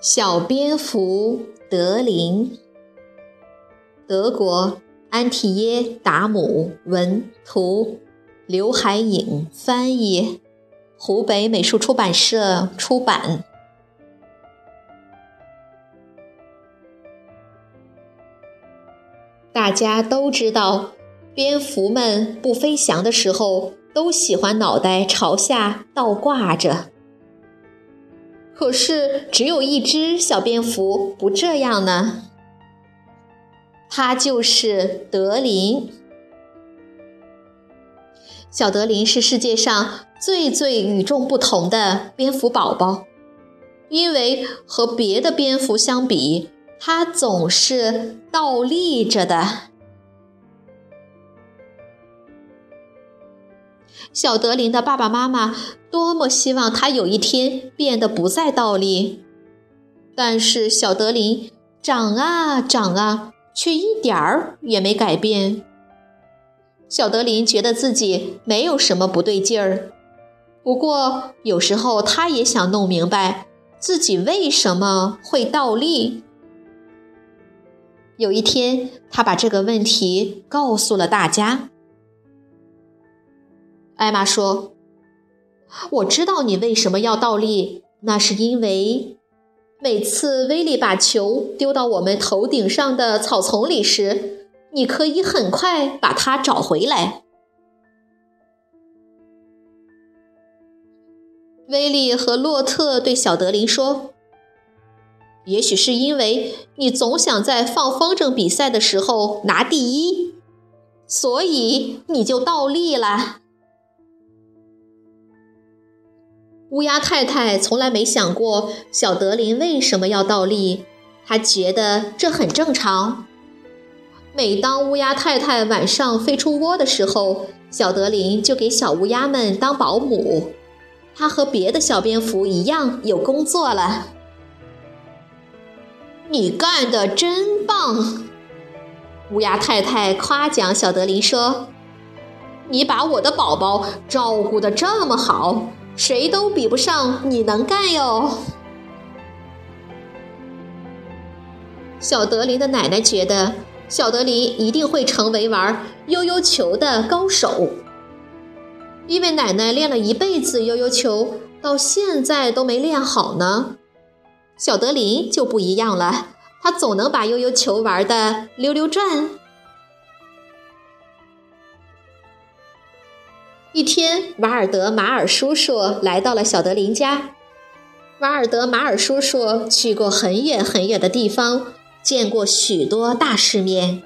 小蝙蝠德林，德国安提耶达姆文图，刘海颖翻译，湖北美术出版社出版。大家都知道，蝙蝠们不飞翔的时候，都喜欢脑袋朝下倒挂着。可是，只有一只小蝙蝠不这样呢。它就是德林。小德林是世界上最最与众不同的蝙蝠宝宝，因为和别的蝙蝠相比，它总是倒立着的。小德林的爸爸妈妈多么希望他有一天变得不再倒立，但是小德林长啊长啊，却一点儿也没改变。小德林觉得自己没有什么不对劲儿，不过有时候他也想弄明白自己为什么会倒立。有一天，他把这个问题告诉了大家。艾玛说：“我知道你为什么要倒立，那是因为每次威利把球丢到我们头顶上的草丛里时，你可以很快把它找回来。”威利和洛特对小德林说：“也许是因为你总想在放风筝比赛的时候拿第一，所以你就倒立了。”乌鸦太太从来没想过小德林为什么要倒立，她觉得这很正常。每当乌鸦太太晚上飞出窝的时候，小德林就给小乌鸦们当保姆。他和别的小蝙蝠一样有工作了。你干得真棒！乌鸦太太夸奖小德林说：“你把我的宝宝照顾得这么好。”谁都比不上你能干哟！小德林的奶奶觉得小德林一定会成为玩悠悠球的高手，因为奶奶练了一辈子悠悠球，到现在都没练好呢。小德林就不一样了，他总能把悠悠球玩的溜溜转。一天，瓦尔德马尔叔叔来到了小德林家。瓦尔德马尔叔叔去过很远很远的地方，见过许多大世面。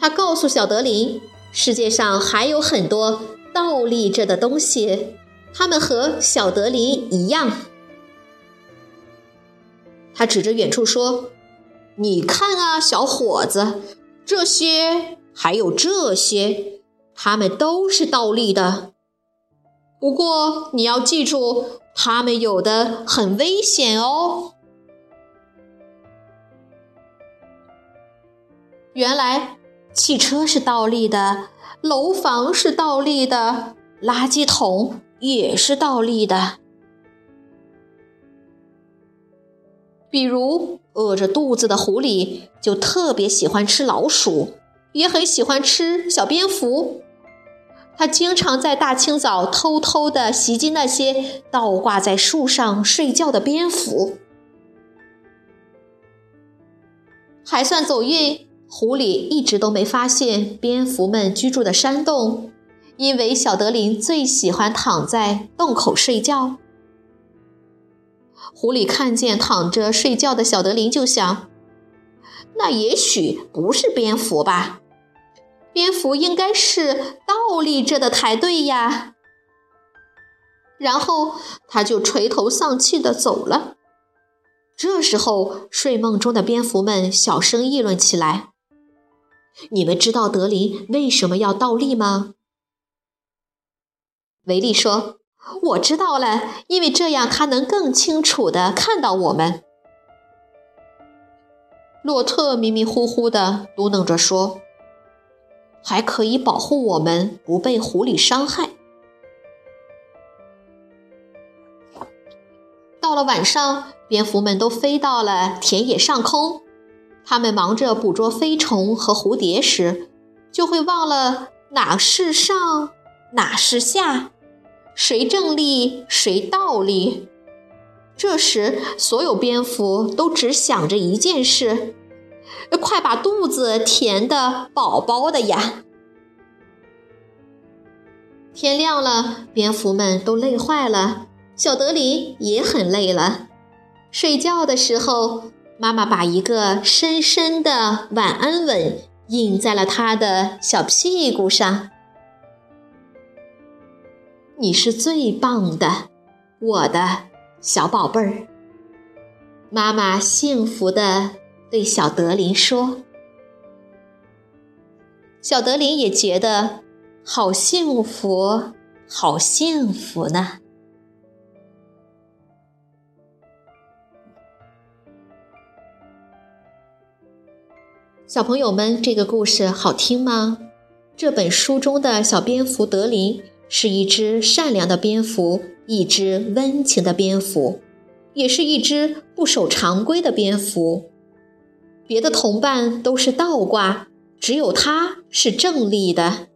他告诉小德林，世界上还有很多倒立着的东西，它们和小德林一样。他指着远处说：“你看啊，小伙子，这些还有这些。”它们都是倒立的，不过你要记住，它们有的很危险哦。原来，汽车是倒立的，楼房是倒立的，垃圾桶也是倒立的。比如，饿着肚子的狐狸就特别喜欢吃老鼠，也很喜欢吃小蝙蝠。他经常在大清早偷偷地袭击那些倒挂在树上睡觉的蝙蝠。还算走运，狐狸一直都没发现蝙蝠们居住的山洞，因为小德林最喜欢躺在洞口睡觉。狐狸看见躺着睡觉的小德林，就想：那也许不是蝙蝠吧？蝙蝠应该是倒立着的才对呀。然后他就垂头丧气地走了。这时候，睡梦中的蝙蝠们小声议论起来：“你们知道德林为什么要倒立吗？”维利说：“我知道了，因为这样他能更清楚地看到我们。”洛特迷迷糊糊地嘟囔着说：“还可以保护我们不被狐狸伤害。”到了晚上，蝙蝠们都飞到了田野上空。它们忙着捕捉飞虫和蝴蝶时，就会忘了哪是上，哪是下，谁正立，谁倒立。这时，所有蝙蝠都只想着一件事：快把肚子填得饱饱的呀！天亮了，蝙蝠们都累坏了。小德林也很累了，睡觉的时候，妈妈把一个深深的晚安吻印在了他的小屁股上。你是最棒的，我的小宝贝儿。妈妈幸福的对小德林说：“小德林也觉得好幸福，好幸福呢。”小朋友们，这个故事好听吗？这本书中的小蝙蝠德林是一只善良的蝙蝠，一只温情的蝙蝠，也是一只不守常规的蝙蝠。别的同伴都是倒挂，只有它是正立的。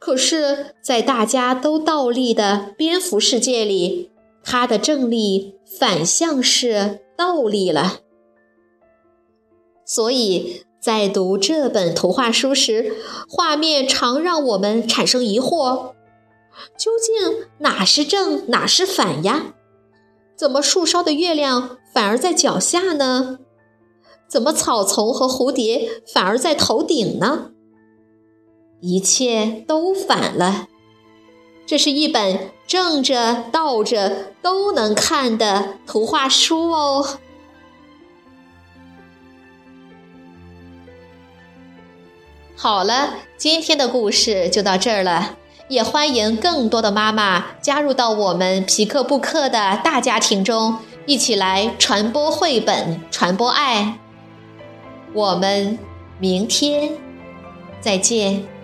可是，在大家都倒立的蝙蝠世界里，它的正立反向是倒立了。所以在读这本图画书时，画面常让我们产生疑惑：究竟哪是正，哪是反呀？怎么树梢的月亮反而在脚下呢？怎么草丛和蝴蝶反而在头顶呢？一切都反了。这是一本正着、倒着都能看的图画书哦。好了，今天的故事就到这儿了。也欢迎更多的妈妈加入到我们皮克布克的大家庭中，一起来传播绘本，传播爱。我们明天再见。